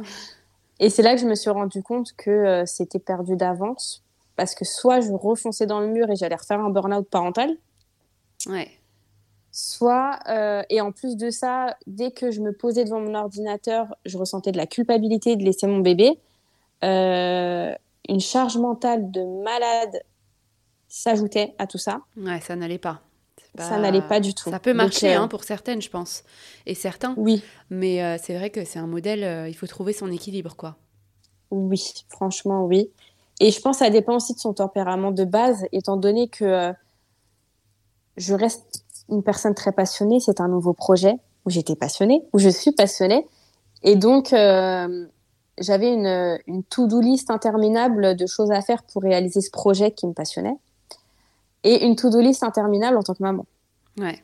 Et c'est là que je me suis rendu compte que c'était perdu d'avance parce que soit je refonçais dans le mur et j'allais refaire un burn-out parental. Ouais. soit, euh, et en plus de ça, dès que je me posais devant mon ordinateur, je ressentais de la culpabilité de laisser mon bébé. Euh, une charge mentale de malade s'ajoutait à tout ça. Ouais, ça n'allait pas. Ça n'allait pas du tout. Ça peut marcher hein, pour certaines, je pense, et certains. Oui. Mais c'est vrai que c'est un modèle, il faut trouver son équilibre, quoi. Oui, franchement, oui. Et je pense que ça dépend aussi de son tempérament de base, étant donné que euh, je reste une personne très passionnée. C'est un nouveau projet où j'étais passionnée, où je suis passionnée. Et donc, euh, j'avais une, une to-do list interminable de choses à faire pour réaliser ce projet qui me passionnait. Et une to-do list interminable en tant que maman. Ouais.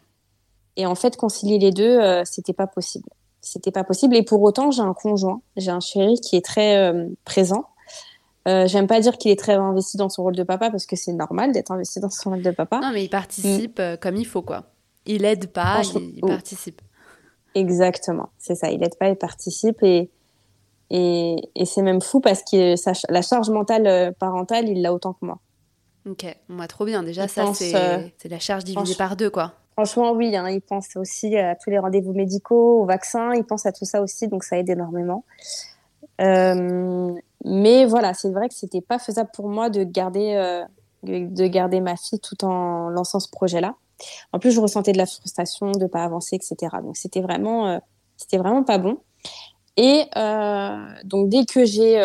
Et en fait, concilier les deux, euh, c'était pas possible. C'était pas possible. Et pour autant, j'ai un conjoint, j'ai un chéri qui est très présent euh, J'aime pas dire qu'il est très investi dans son rôle de papa parce que c'est normal d'être investi dans son rôle de papa. Non, mais il participe euh, comme il faut, quoi. Il aide pas, il, participe. Exactement, c'est ça. Il aide pas, il participe et et, et c'est même fou parce que la charge mentale euh, parentale, il l'a autant que moi. Ok, moi trop bien. Déjà, ça euh, c'est la charge divisée par deux, quoi. Franchement, oui, hein, il pense aussi à tous les rendez-vous médicaux, aux vaccins, il pense à tout ça aussi, donc ça aide énormément. Euh, mais voilà, c'est vrai que c'était pas faisable pour moi de garder, euh, de garder ma fille tout en lançant ce projet-là. En plus, je ressentais de la frustration de pas avancer, etc. Donc c'était vraiment, euh, c'était vraiment pas bon. Et euh, donc dès que j'ai,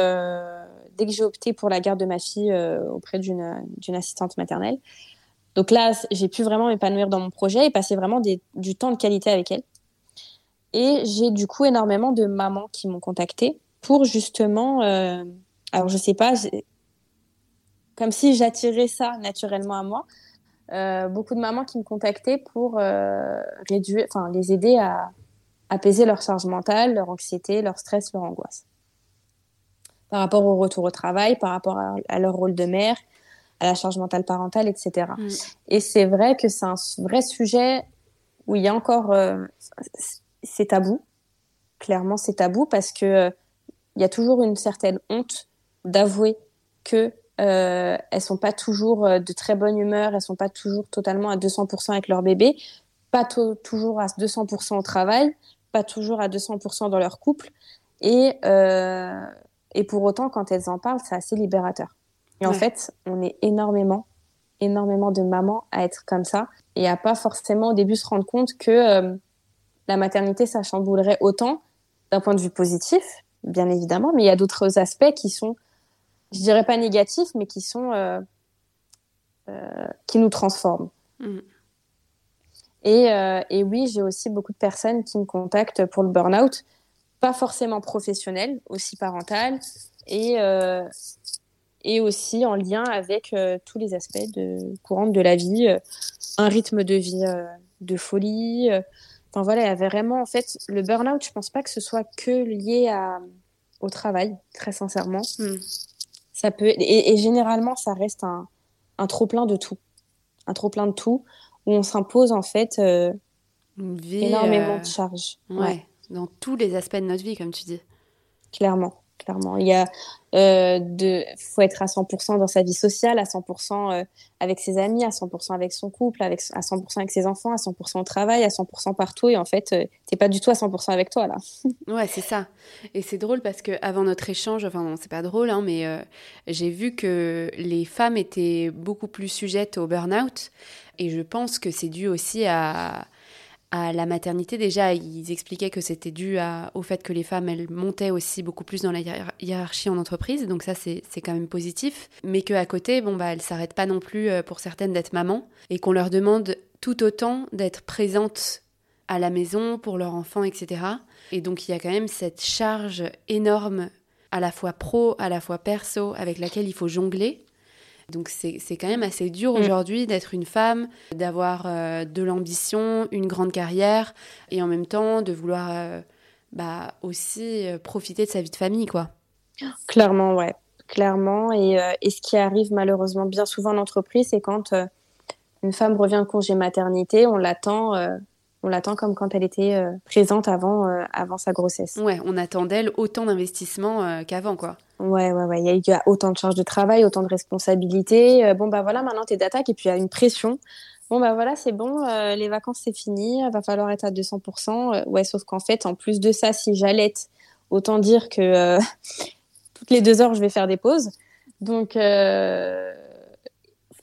dès que j'ai opté pour la garde de ma fille auprès d'une d'une assistante maternelle, donc là j'ai pu vraiment m'épanouir dans mon projet et passer vraiment du temps de qualité avec elle. Et j'ai du coup énormément de mamans qui m'ont contactée pour justement, euh, alors je sais pas, comme si j'attirais ça naturellement à moi. Euh, beaucoup de mamans qui me contactaient pour euh, réduire, enfin les aider à apaiser leur charge mentale, leur anxiété, leur stress, leur angoisse. Par rapport au retour au travail, par rapport à, leur rôle de mère, à la charge mentale parentale, etc. Mm. Et c'est vrai que c'est un vrai sujet où il y a encore, c'est tabou. Clairement, c'est tabou parce que il y a toujours une certaine honte d'avouer que euh, elles sont pas toujours euh, de très bonne humeur, elles sont pas toujours totalement à 200% avec leur bébé, pas toujours à 200% au travail, pas toujours à 200% dans leur couple, et euh, et pour autant quand elles en parlent, c'est assez libérateur. Et en fait, on est énormément, énormément de mamans à être comme ça et à pas forcément au début se rendre compte que euh, la maternité ça chamboulerait autant d'un point de vue positif, bien évidemment, mais il y a d'autres aspects qui sont, je dirais pas négatifs, mais qui sont, euh, euh, qui nous transforment. Mm. Et, euh, et, oui, j'ai aussi beaucoup de personnes qui me contactent pour le burn-out, pas forcément professionnel, aussi parental, et, et aussi en lien avec tous les aspects de, courants de la vie, un rythme de vie de folie, Enfin voilà, il y avait vraiment en fait le burn-out. Je pense pas que ce soit que lié à, au travail, très sincèrement. Hmm. Ça peut et, généralement ça reste un, un trop plein de tout, un trop plein de tout où on s'impose en fait euh, énormément euh, de charges. ouais, dans tous les aspects de notre vie, comme tu dis. Clairement clairement. Il y a euh, faut être à 100% dans sa vie sociale, à 100% euh, avec ses amis, à 100% avec son couple, avec à 100% avec ses enfants, à 100% au travail, à 100% partout. Et en fait, euh, t'es pas du tout à 100% avec toi là. ouais, c'est ça. Et c'est drôle parce que avant notre échange, enfin non, c'est pas drôle, hein, mais euh, j'ai vu que les femmes étaient beaucoup plus sujettes au burn-out. Et je pense que c'est dû aussi à à la maternité, déjà, ils expliquaient que c'était dû au fait que les femmes, elles montaient aussi beaucoup plus dans la hiérarchie en entreprise, donc ça, c'est quand même positif. Mais qu'à côté, bon, bah, elles s'arrêtent pas non plus euh, pour certaines d'être maman, et qu'on leur demande tout autant d'être présentes à la maison pour leur enfant, etc. Et donc, il y a quand même cette charge énorme, à la fois pro, à la fois perso, avec laquelle il faut jongler. Donc c'est quand même assez dur mm. aujourd'hui d'être une femme, d'avoir euh, de l'ambition, une grande carrière et en même temps de vouloir euh, bah, aussi euh, profiter de sa vie de famille, quoi. Clairement, ouais, clairement. Et, et ce qui arrive malheureusement bien souvent en entreprise, c'est quand une femme revient de congé maternité, on l'attend on l'attend comme quand elle était euh, présente avant, euh, avant sa grossesse. Ouais, on attend d'elle autant d'investissement euh, qu'avant, quoi. Ouais, ouais, ouais. Il y, a autant de charges de travail, autant de responsabilités. bon, bah voilà, maintenant t'es d'attaque et puis il y a une pression bon bah voilà c'est bon, les vacances c'est fini, va falloir être à 200%. ouais, sauf qu'en fait en plus de ça, si j'allaite, autant dire que toutes les deux heures je vais faire des pauses. Donc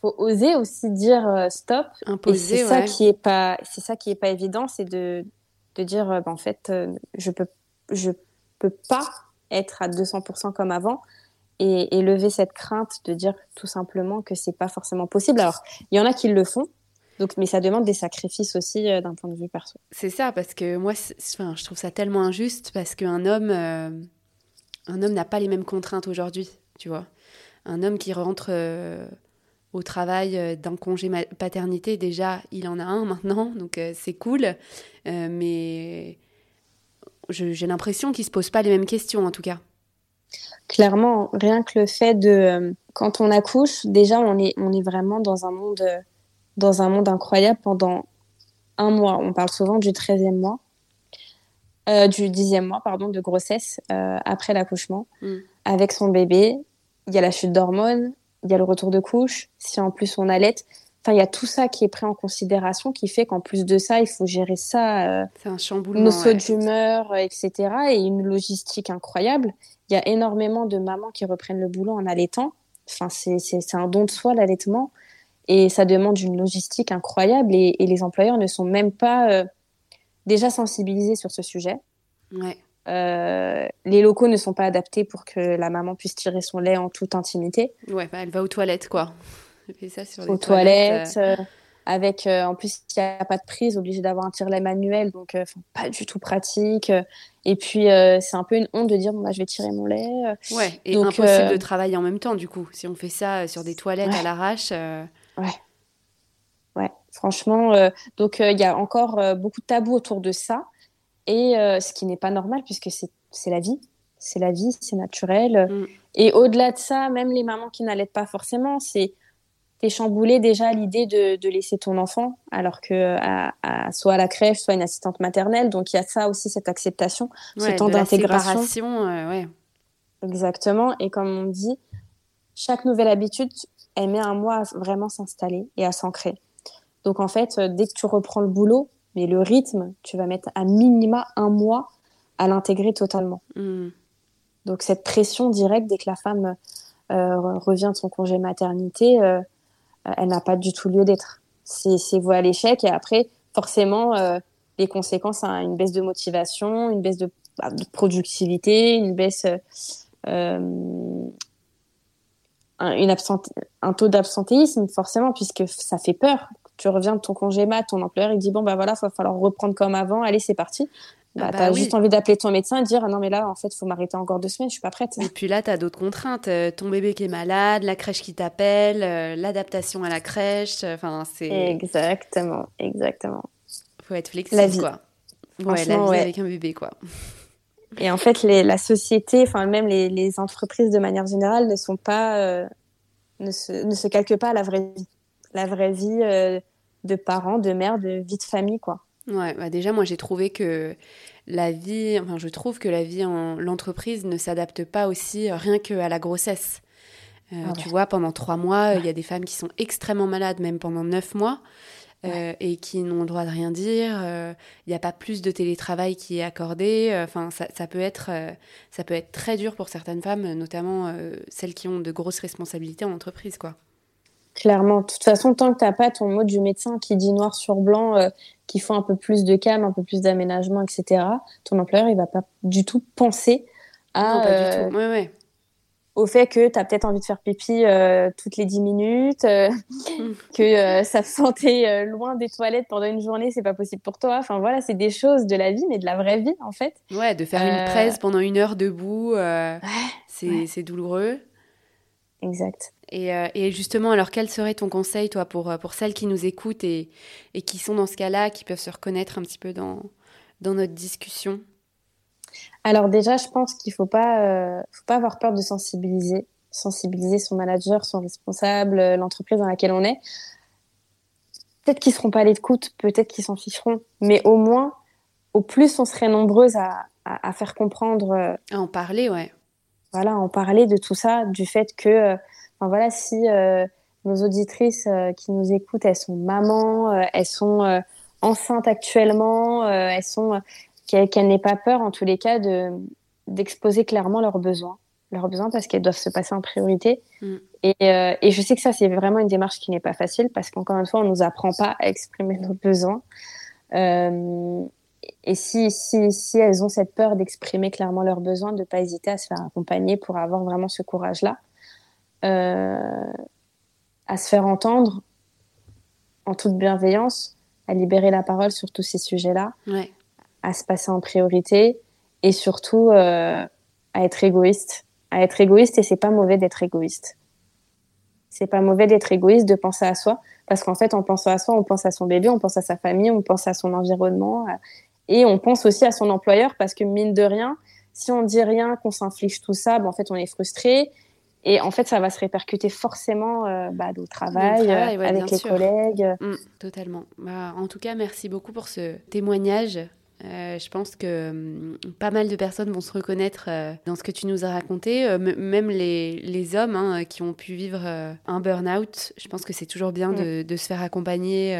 faut oser aussi dire stop. Imposer, c'est ça qui est pas, c'est ça qui est pas évident, c'est de de dire bah, en fait je peux je peux pas être à 200% comme avant et, lever cette crainte de dire tout simplement que c'est pas forcément possible. Alors, il y en a qui le font, donc, mais ça demande des sacrifices aussi euh, d'un point de vue perso. C'est ça, parce que moi, enfin, je trouve ça tellement injuste parce qu'un homme, euh, un homme n'a pas les mêmes contraintes aujourd'hui, tu vois. Un homme qui rentre euh, au travail d'un congé paternité, déjà, il en a un maintenant, donc c'est cool, mais j'ai l'impression qu'il se pose pas les mêmes questions en tout cas. Clairement, rien que le fait de euh, quand on accouche, déjà on est on est vraiment dans un monde euh, dans un monde incroyable pendant un mois. On parle souvent du 13e mois, euh, du 10e mois pardon de grossesse après l'accouchement mm. avec son bébé. Il y a la chute d'hormones, il y a le retour de couche. Si en plus on allait, Enfin, il y a tout ça qui est pris en considération, qui fait qu'en plus de ça, il faut gérer ça, euh, un chamboulement, nos sauts d'humeur, euh, etc. Et une logistique incroyable. Il y a énormément de mamans qui reprennent le boulot en allaitant. Enfin, c'est un don de soi l'allaitement, et ça demande une logistique incroyable. Et, les employeurs ne sont même pas euh, déjà sensibilisés sur ce sujet. Ouais. Euh, les locaux ne sont pas adaptés pour que la maman puisse tirer son lait en toute intimité. Ouais, bah, elle va aux toilettes, quoi ça sur aux toilettes. Euh. Euh, avec, en plus, il n'y a pas de prise, obligé d'avoir un tire-lait manuel, donc pas du tout pratique. Et puis, c'est un peu une honte de dire, bon, bah, je vais tirer mon lait. Ouais, et impossible de travailler en même temps, du coup, si on fait ça sur des toilettes à l'arrache. Ouais. Ouais, franchement. donc, il y a encore beaucoup de tabous autour de ça. Et ce qui n'est pas normal, puisque c'est la vie. C'est la vie, c'est naturel. Mm. Et au-delà de ça, même les mamans qui n'allaitent pas forcément, c'est t'es chamboulé déjà l'idée de, laisser ton enfant, alors que à, soit à la crèche, soit une assistante maternelle. Donc il y a ça aussi, cette acceptation, ce temps d'intégration. Euh, ouais. Exactement. Et comme on dit, chaque nouvelle habitude, elle met un mois à vraiment s'installer et à s'ancrer. Donc en fait, euh, dès que tu reprends le boulot, mais le rythme, tu vas mettre à minima un mois à l'intégrer totalement. Hmm. Donc cette pression directe dès que la femme euh, revient de son congé maternité, euh, elle n'a pas du tout lieu d'être. C'est voie à l'échec et après, forcément, euh, les conséquences, hein, une baisse de motivation, une baisse de, bah, productivité, une baisse, euh, une un taux d'absentéisme, forcément, puisque ça fait peur. Tu reviens de ton congé mat, ton employeur, il dit bon, bah voilà, il va falloir reprendre comme avant, allez, c'est parti. Bah, bah, t'as juste envie d'appeler ton médecin et de dire ah non mais là en fait il faut m'arrêter encore deux semaines je suis pas prête. Et puis là t'as d'autres contraintes. Euh, ton bébé qui est malade la crèche qui t'appelle euh, l'adaptation à la crèche enfin c'est exactement exactement. Faut être flexible la vie. quoi. Ouais la vie avec un bébé quoi. Et en fait les, la société enfin même les, les, entreprises de manière générale ne sont pas euh, ne, se, ne se calquent pas à la vraie vie la vraie vie de parents de mères de vie de famille quoi Ouais, bah déjà, moi j'ai trouvé que la vie, enfin je trouve que la vie en l'entreprise ne s'adapte pas aussi euh, rien qu'à la grossesse. Euh, ah tu vois, pendant trois mois, il y a des femmes qui sont extrêmement malades, même pendant neuf mois, euh, et qui n'ont le droit de rien dire. Il n'y a pas plus de télétravail qui est accordé. Enfin, ça, ça, peut être, ça peut être très dur pour certaines femmes, notamment celles qui ont de grosses responsabilités en entreprise, quoi. Clairement. De toute façon, tant que tu n'as pas ton mot du médecin qui dit noir sur blanc euh, qu'il faut un peu plus de calme, un peu plus d'aménagement, etc., ton employeur, il va pas du tout penser à, euh, au fait que tu as peut-être envie de faire pipi euh, toutes les 10 minutes, mm. que ça se sentait loin des toilettes pendant une journée, c'est pas possible pour toi. Enfin voilà, c'est des choses de la vie, mais de la vraie vie en fait. Ouais, de faire une presse pendant une heure debout, c'est douloureux. Exact. Euh, et, justement, alors quel serait ton conseil, toi, pour, euh, pour celles qui nous écoutent et, et qui sont dans ce cas-là, qui peuvent se reconnaître un petit peu dans, dans notre discussion? Alors déjà, je pense qu'il ne faut, pas, euh, faut pas avoir peur de sensibiliser, sensibiliser son manager, son responsable, l'entreprise dans laquelle on est. Peut-être qu'ils ne seront pas à l'écoute, peut-être qu'ils s'en ficheront, mais au moins, au plus on serait nombreuses à, à, à faire comprendre... à en parler, ouais. Voilà, en parler de tout ça, du fait que voilà, si euh, nos auditrices qui nous écoutent, elles sont mamans, elles sont enceintes actuellement, elles sont qu'elles n'aient pas peur en tous les cas de d'exposer clairement leurs besoins, leurs besoins parce qu'elles doivent se passer en priorité. Mm. Et, et, je sais que ça c'est vraiment une démarche qui n'est pas facile parce qu'encore une fois on nous apprend pas à exprimer nos besoins. Euh, et si, si, si, elles ont cette peur d'exprimer clairement leurs besoins, de ne pas hésiter à se faire accompagner pour avoir vraiment ce courage-là, euh, à se faire entendre en toute bienveillance, à libérer la parole sur tous ces sujets-là, à se passer en priorité et surtout euh, à être égoïste. À être égoïste et c'est pas mauvais d'être égoïste. C'est pas mauvais d'être égoïste, de penser à soi, parce qu'en fait, en pensant à soi, on pense à son bébé, on pense à sa famille, on pense à son environnement, et on pense aussi à son employeur parce que mine de rien, si on dit rien, qu'on s'inflige tout ça, ben, en fait, on est frustré. Et en fait, ça va se répercuter forcément euh, bah, au travail, euh, avec les collègues. Mmh, totalement. Bah, en tout cas, merci beaucoup pour ce témoignage. Euh, je pense que hum, pas mal de personnes vont se reconnaître dans ce que tu nous as raconté, même les, les hommes hein, qui ont pu vivre un burn-out. Je pense que c'est toujours bien de, de, se faire accompagner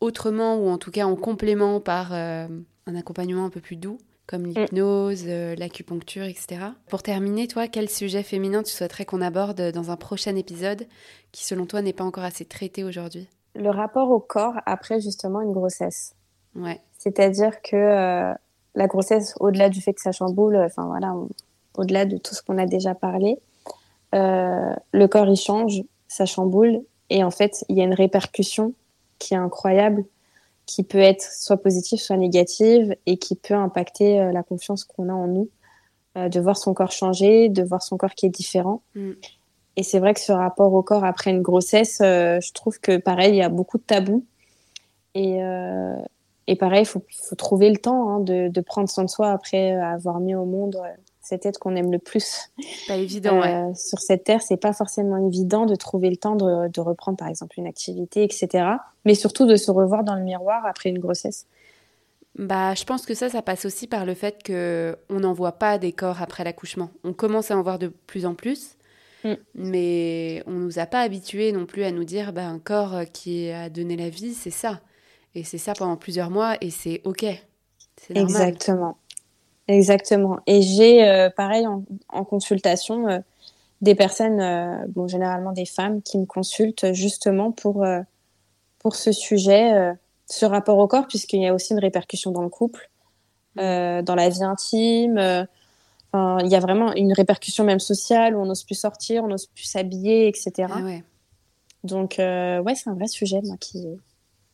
autrement ou en tout cas en complément par un accompagnement un peu plus doux, comme mm. l'hypnose, euh, l'acupuncture, etc. Pour terminer, toi, quel sujet féminin tu souhaiterais qu'on aborde dans un prochain épisode qui, selon toi, n'est pas encore assez traité aujourd'hui? Le rapport au corps après justement une grossesse. Ouais. C'est-à-dire que euh, la grossesse, au-delà du fait que ça chamboule, enfin voilà, au-delà de tout ce qu'on a déjà parlé, euh, le corps il change, ça chamboule, et en fait, il y a une répercussion qui est incroyable qui peut être soit positive, soit négative, et qui peut impacter euh, la confiance qu'on a en nous, euh, de voir son corps changer, de voir son corps qui est différent. Mm. Et c'est vrai que ce rapport au corps après une grossesse, euh, je trouve que pareil, il y a beaucoup de tabous. Et, et pareil, il faut, faut, trouver le temps hein, de, de, prendre soin de soi après avoir mis au monde cette être qu'on aime le plus. Pas évident, euh, Sur cette terre, c'est pas forcément évident de trouver le temps de, de, reprendre, par exemple, une activité, etc. Mais surtout de se revoir dans le miroir après une grossesse. Bah, je pense que ça, ça passe aussi par le fait que on n'en voit pas des corps après l'accouchement. On commence à en voir de plus en plus, mm. mais on nous a pas habitués non plus à nous dire, bah, un corps qui a donné la vie, c'est ça, et c'est ça pendant plusieurs mois, et c'est ok. Exactement. Exactement. Et j'ai, euh, pareil, en, consultation, euh, des personnes, euh, bon, généralement des femmes, qui me consultent justement pour, pour ce sujet, ce rapport au corps, puisqu'il y a aussi une répercussion dans le couple, mmh. dans la vie intime. il y a vraiment une répercussion même sociale où on n'ose plus sortir, on n'ose plus s'habiller, etc. Ah Donc, ouais, c'est un vrai sujet, moi, qui,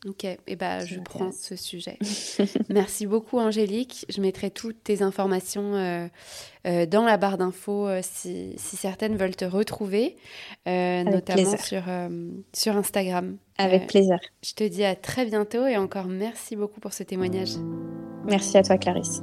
Ok, et eh ben, je prends ce sujet. Merci beaucoup Angélique. Je mettrai toutes tes informations euh, euh, dans la barre d'infos euh, si, si, certaines veulent te retrouver, notamment sur, sur Instagram. Avec plaisir. Je te dis à très bientôt et encore merci beaucoup pour ce témoignage. Merci à toi Clarisse.